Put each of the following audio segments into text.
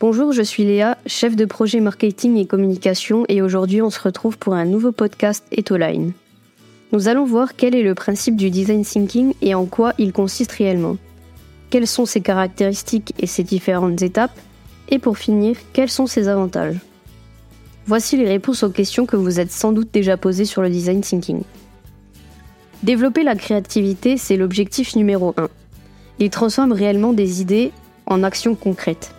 Bonjour, je suis Léa, chef de projet marketing et communication et aujourd'hui on se retrouve pour un nouveau podcast Etoline. Nous allons voir quel est le principe du design thinking et en quoi il consiste réellement. Quelles sont ses caractéristiques et ses différentes étapes? Et pour finir, quels sont ses avantages? Voici les réponses aux questions que vous êtes sans doute déjà posées sur le design thinking. Développer la créativité, c'est l'objectif numéro 1. Il transforme réellement des idées en actions concrètes.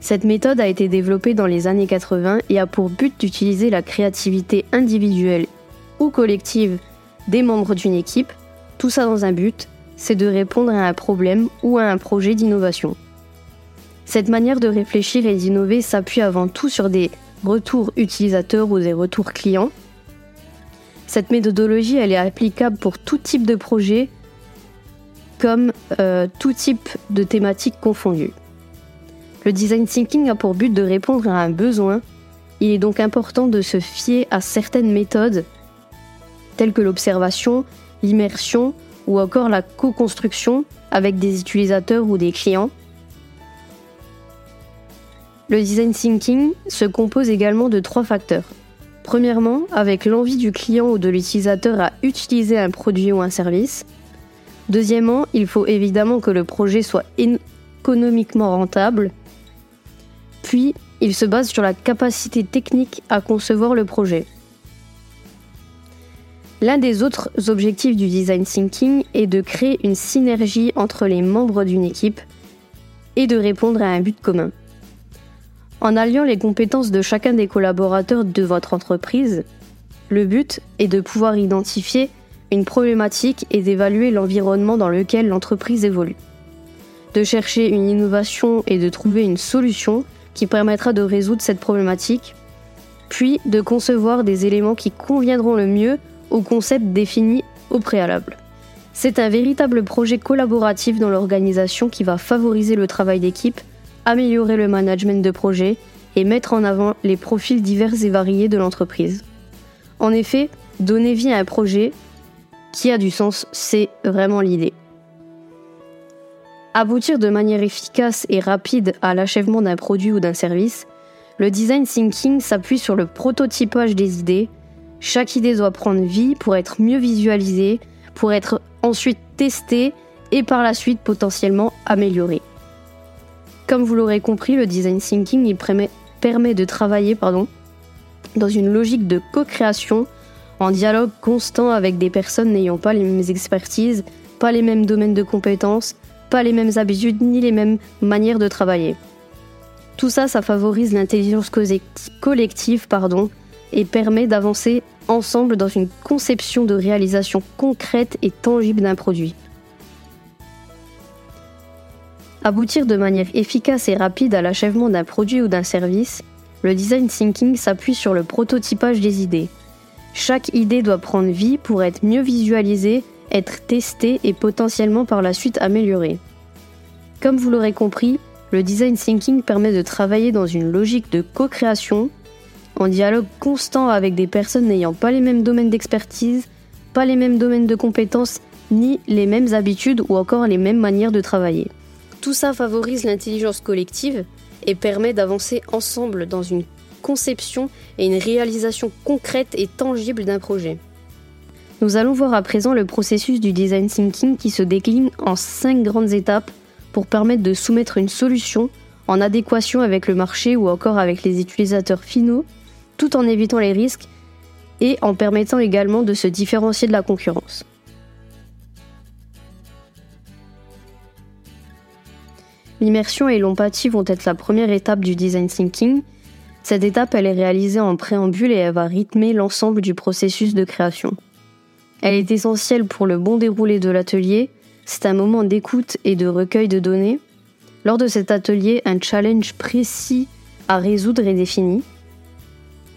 Cette méthode a été développée dans les années 80 et a pour but d'utiliser la créativité individuelle ou collective des membres d'une équipe, tout ça dans un but, c'est de répondre à un problème ou à un projet d'innovation. Cette manière de réfléchir et d'innover s'appuie avant tout sur des retours utilisateurs ou des retours clients. Cette méthodologie, elle est applicable pour tout type de projet comme euh, tout type de thématique confondue. Le design thinking a pour but de répondre à un besoin. Il est donc important de se fier à certaines méthodes telles que l'observation, l'immersion ou encore la co-construction avec des utilisateurs ou des clients. Le design thinking se compose également de trois facteurs. Premièrement, avec l'envie du client ou de l'utilisateur à utiliser un produit ou un service. Deuxièmement, il faut évidemment que le projet soit économiquement rentable puis, il se base sur la capacité technique à concevoir le projet. L'un des autres objectifs du design thinking est de créer une synergie entre les membres d'une équipe et de répondre à un but commun. En alliant les compétences de chacun des collaborateurs de votre entreprise, le but est de pouvoir identifier une problématique et d'évaluer l'environnement dans lequel l'entreprise évolue. De chercher une innovation et de trouver une solution qui permettra de résoudre cette problématique, puis de concevoir des éléments qui conviendront le mieux au concept défini au préalable. C'est un véritable projet collaboratif dans l'organisation qui va favoriser le travail d'équipe, améliorer le management de projet et mettre en avant les profils divers et variés de l'entreprise. En effet, donner vie à un projet qui a du sens, c'est vraiment l'idée. Aboutir de manière efficace et rapide à l'achèvement d'un produit ou d'un service, le design thinking s'appuie sur le prototypage des idées. Chaque idée doit prendre vie pour être mieux visualisée, pour être ensuite testée et par la suite potentiellement améliorée. Comme vous l'aurez compris, le design thinking permet, de travailler pardon, dans une logique de co-création en dialogue constant avec des personnes n'ayant pas les mêmes expertises, pas les mêmes domaines de compétences, pas les mêmes habitudes ni les mêmes manières de travailler. Tout ça, ça favorise l'intelligence collective pardon, et permet d'avancer ensemble dans une conception de réalisation concrète et tangible d'un produit. Aboutir de manière efficace et rapide à l'achèvement d'un produit ou d'un service, le design thinking s'appuie sur le prototypage des idées. Chaque idée doit prendre vie pour être mieux visualisée être testé et potentiellement par la suite amélioré. Comme vous l'aurez compris, le design thinking permet de travailler dans une logique de co-création, en dialogue constant avec des personnes n'ayant pas les mêmes domaines d'expertise, pas les mêmes domaines de compétences, ni les mêmes habitudes ou encore les mêmes manières de travailler. Tout ça favorise l'intelligence collective et permet d'avancer ensemble dans une conception et une réalisation concrète et tangible d'un projet. Nous allons voir à présent le processus du design thinking qui se décline en cinq grandes étapes pour permettre de soumettre une solution en adéquation avec le marché ou encore avec les utilisateurs finaux, tout en évitant les risques et en permettant également de se différencier de la concurrence. L'immersion et l'empathie vont être la première étape du design thinking. Cette étape, elle est réalisée en préambule et elle va rythmer l'ensemble du processus de création. Elle est essentielle pour le bon déroulé de l'atelier. C'est un moment d'écoute et de recueil de données. Lors de cet atelier, un challenge précis à résoudre est défini.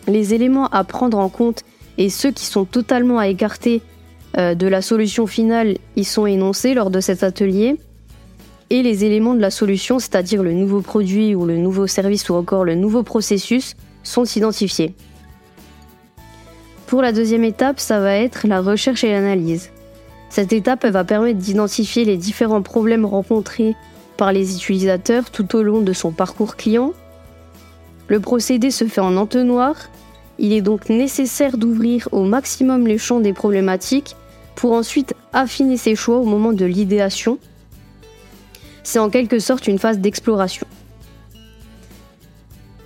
Les éléments à prendre en compte et ceux qui sont totalement à écarter euh, de la solution finale y sont énoncés lors de cet atelier. Et les éléments de la solution, c'est-à-dire le nouveau produit ou le nouveau service ou encore le nouveau processus, sont identifiés. Pour la deuxième étape, ça va être la recherche et l'analyse. Cette étape va permettre d'identifier les différents problèmes rencontrés par les utilisateurs tout au long de son parcours client. Le procédé se fait en entonnoir. Il est donc nécessaire d'ouvrir au maximum les champs des problématiques pour ensuite affiner ses choix au moment de l'idéation. C'est en quelque sorte une phase d'exploration.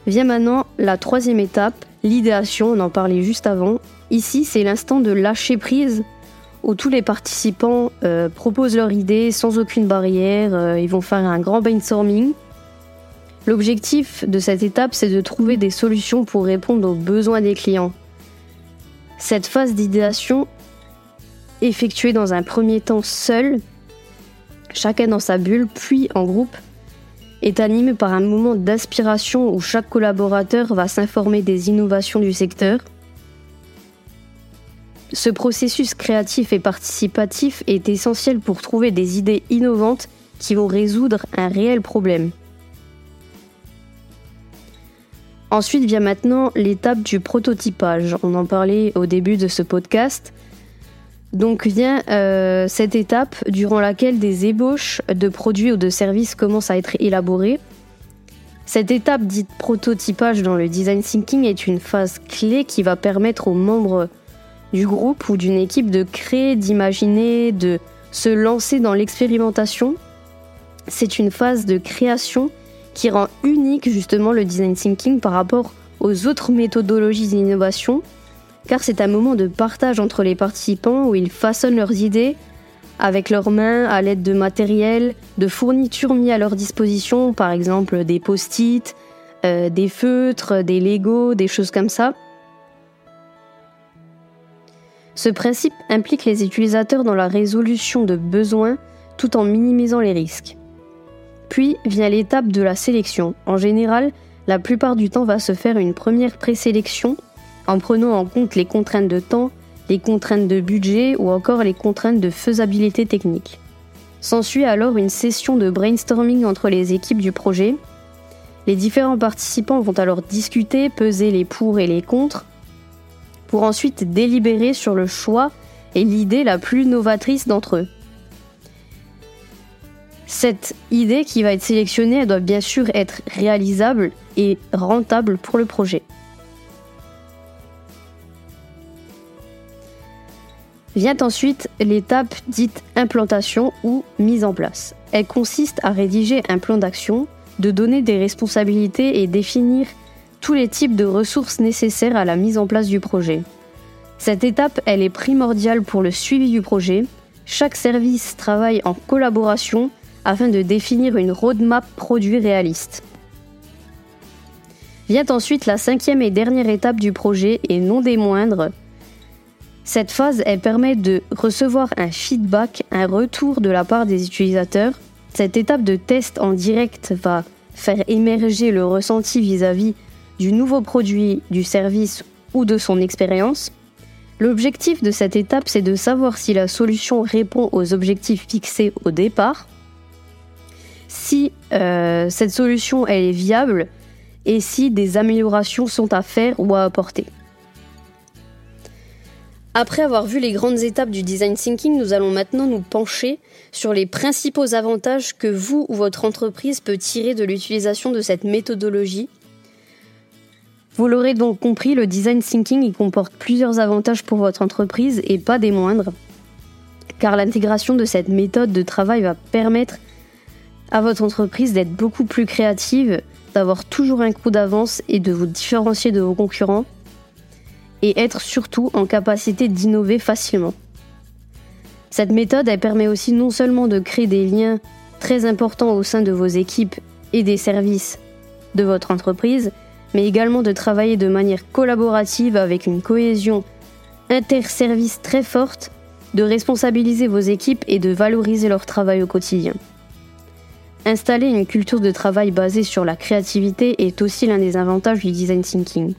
Vient maintenant la troisième étape, l'idéation, on en parlait juste avant. Ici, c'est l'instant de lâcher prise où tous les participants euh, proposent leurs idées sans aucune barrière, euh, ils vont faire un grand brainstorming. L'objectif de cette étape, c'est de trouver des solutions pour répondre aux besoins des clients. Cette phase d'idéation, effectuée dans un premier temps seul, chacun dans sa bulle, puis en groupe, est animée par un moment d'aspiration où chaque collaborateur va s'informer des innovations du secteur ce processus créatif et participatif est essentiel pour trouver des idées innovantes qui vont résoudre un réel problème. Ensuite vient maintenant l'étape du prototypage. On en parlait au début de ce podcast. Donc vient euh, cette étape durant laquelle des ébauches de produits ou de services commencent à être élaborées. Cette étape dite prototypage dans le design thinking est une phase clé qui va permettre aux membres du groupe ou d'une équipe de créer, d'imaginer, de se lancer dans l'expérimentation. C'est une phase de création qui rend unique justement le design thinking par rapport aux autres méthodologies d'innovation, car c'est un moment de partage entre les participants où ils façonnent leurs idées avec leurs mains à l'aide de matériel, de fournitures mis à leur disposition, par exemple des post-it, euh, des feutres, des Lego, des choses comme ça. Ce principe implique les utilisateurs dans la résolution de besoins tout en minimisant les risques. Puis vient l'étape de la sélection. En général, la plupart du temps va se faire une première présélection en prenant en compte les contraintes de temps, les contraintes de budget ou encore les contraintes de faisabilité technique. S'ensuit alors une session de brainstorming entre les équipes du projet. Les différents participants vont alors discuter, peser les pour et les contre, pour ensuite délibérer sur le choix et l'idée la plus novatrice d'entre eux. Cette idée qui va être sélectionnée, doit bien sûr être réalisable et rentable pour le projet. Vient ensuite l'étape dite implantation ou mise en place. Elle consiste à rédiger un plan d'action, de donner des responsabilités et définir tous les types de ressources nécessaires à la mise en place du projet. Cette étape, elle est primordiale pour le suivi du projet. Chaque service travaille en collaboration afin de définir une roadmap produit réaliste. Vient ensuite la cinquième et dernière étape du projet et non des moindres. Cette phase, elle permet de recevoir un feedback, un retour de la part des utilisateurs. Cette étape de test en direct va faire émerger le ressenti vis-à-vis -vis du nouveau produit, du service ou de son expérience. L'objectif de cette étape, c'est de savoir si la solution répond aux objectifs fixés au départ, si euh, cette solution est viable et si des améliorations sont à faire ou à apporter. Après avoir vu les grandes étapes du design thinking, nous allons maintenant nous pencher sur les principaux avantages que vous ou votre entreprise peut tirer de l'utilisation de cette méthodologie vous l'aurez donc compris, le design thinking il comporte plusieurs avantages pour votre entreprise et pas des moindres, car l'intégration de cette méthode de travail va permettre à votre entreprise d'être beaucoup plus créative, d'avoir toujours un coup d'avance et de vous différencier de vos concurrents, et être surtout en capacité d'innover facilement. Cette méthode, permet aussi non seulement de créer des liens très importants au sein de vos équipes et des services de votre entreprise, mais également de travailler de manière collaborative avec une cohésion interservice très forte, de responsabiliser vos équipes et de valoriser leur travail au quotidien. Installer une culture de travail basée sur la créativité est aussi l'un des avantages du design thinking.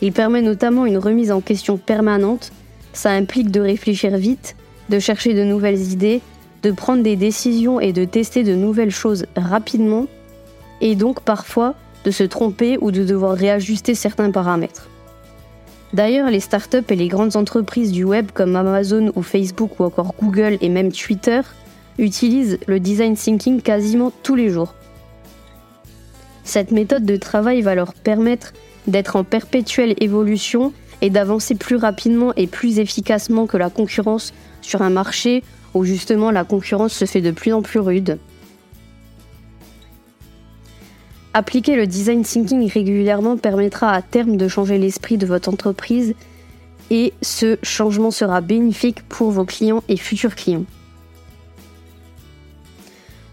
Il permet notamment une remise en question permanente, ça implique de réfléchir vite, de chercher de nouvelles idées, de prendre des décisions et de tester de nouvelles choses rapidement, et donc parfois de se tromper ou de devoir réajuster certains paramètres. D'ailleurs, les startups et les grandes entreprises du web comme Amazon ou Facebook ou encore Google et même Twitter utilisent le design thinking quasiment tous les jours. Cette méthode de travail va leur permettre d'être en perpétuelle évolution et d'avancer plus rapidement et plus efficacement que la concurrence sur un marché où justement la concurrence se fait de plus en plus rude. Appliquer le design thinking régulièrement permettra à terme de changer l'esprit de votre entreprise et ce changement sera bénéfique pour vos clients et futurs clients.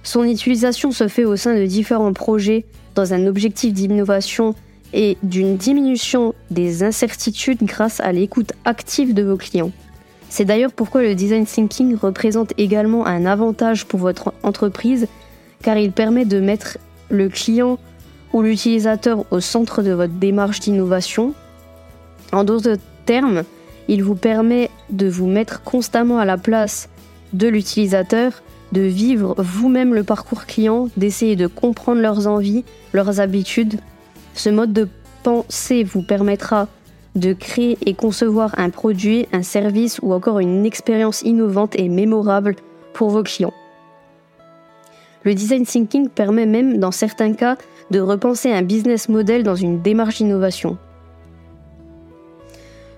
Son utilisation se fait au sein de différents projets dans un objectif d'innovation et d'une diminution des incertitudes grâce à l'écoute active de vos clients. C'est d'ailleurs pourquoi le design thinking représente également un avantage pour votre entreprise car il permet de mettre le client ou l'utilisateur au centre de votre démarche d'innovation. En d'autres termes, il vous permet de vous mettre constamment à la place de l'utilisateur, de vivre vous-même le parcours client, d'essayer de comprendre leurs envies, leurs habitudes. Ce mode de pensée vous permettra de créer et concevoir un produit, un service ou encore une expérience innovante et mémorable pour vos clients. Le design thinking permet même, dans certains cas, de repenser un business model dans une démarche d'innovation.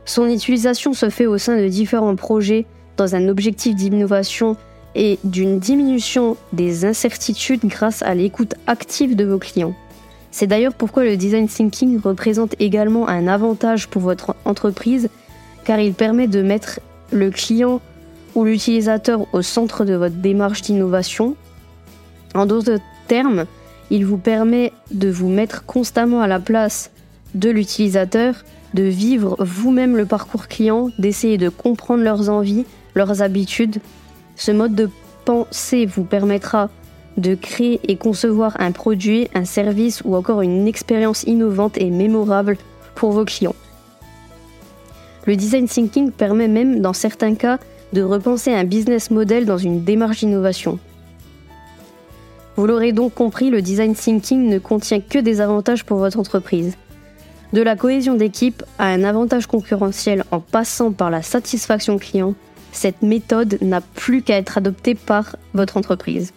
Son utilisation se fait au sein de différents projets dans un objectif d'innovation et d'une diminution des incertitudes grâce à l'écoute active de vos clients. C'est d'ailleurs pourquoi le design thinking représente également un avantage pour votre entreprise car il permet de mettre le client ou l'utilisateur au centre de votre démarche d'innovation. En d'autres termes, il vous permet de vous mettre constamment à la place de l'utilisateur, de vivre vous-même le parcours client, d'essayer de comprendre leurs envies, leurs habitudes. Ce mode de pensée vous permettra de créer et concevoir un produit, un service ou encore une expérience innovante et mémorable pour vos clients. Le design thinking permet même, dans certains cas, de repenser un business model dans une démarche d'innovation. Vous l'aurez donc compris, le design thinking ne contient que des avantages pour votre entreprise. De la cohésion d'équipe à un avantage concurrentiel en passant par la satisfaction client, cette méthode n'a plus qu'à être adoptée par votre entreprise.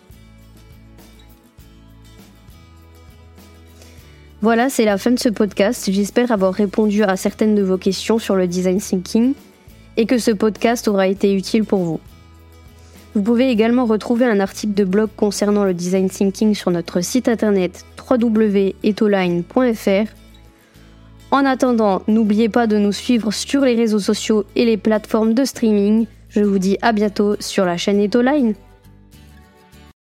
Voilà, c'est la fin de ce podcast. J'espère avoir répondu à certaines de vos questions sur le design thinking et que ce podcast aura été utile pour vous. Vous pouvez également retrouver un article de blog concernant le design thinking sur notre site internet www.etoline.fr. En attendant, n'oubliez pas de nous suivre sur les réseaux sociaux et les plateformes de streaming. Je vous dis à bientôt sur la chaîne Etoline.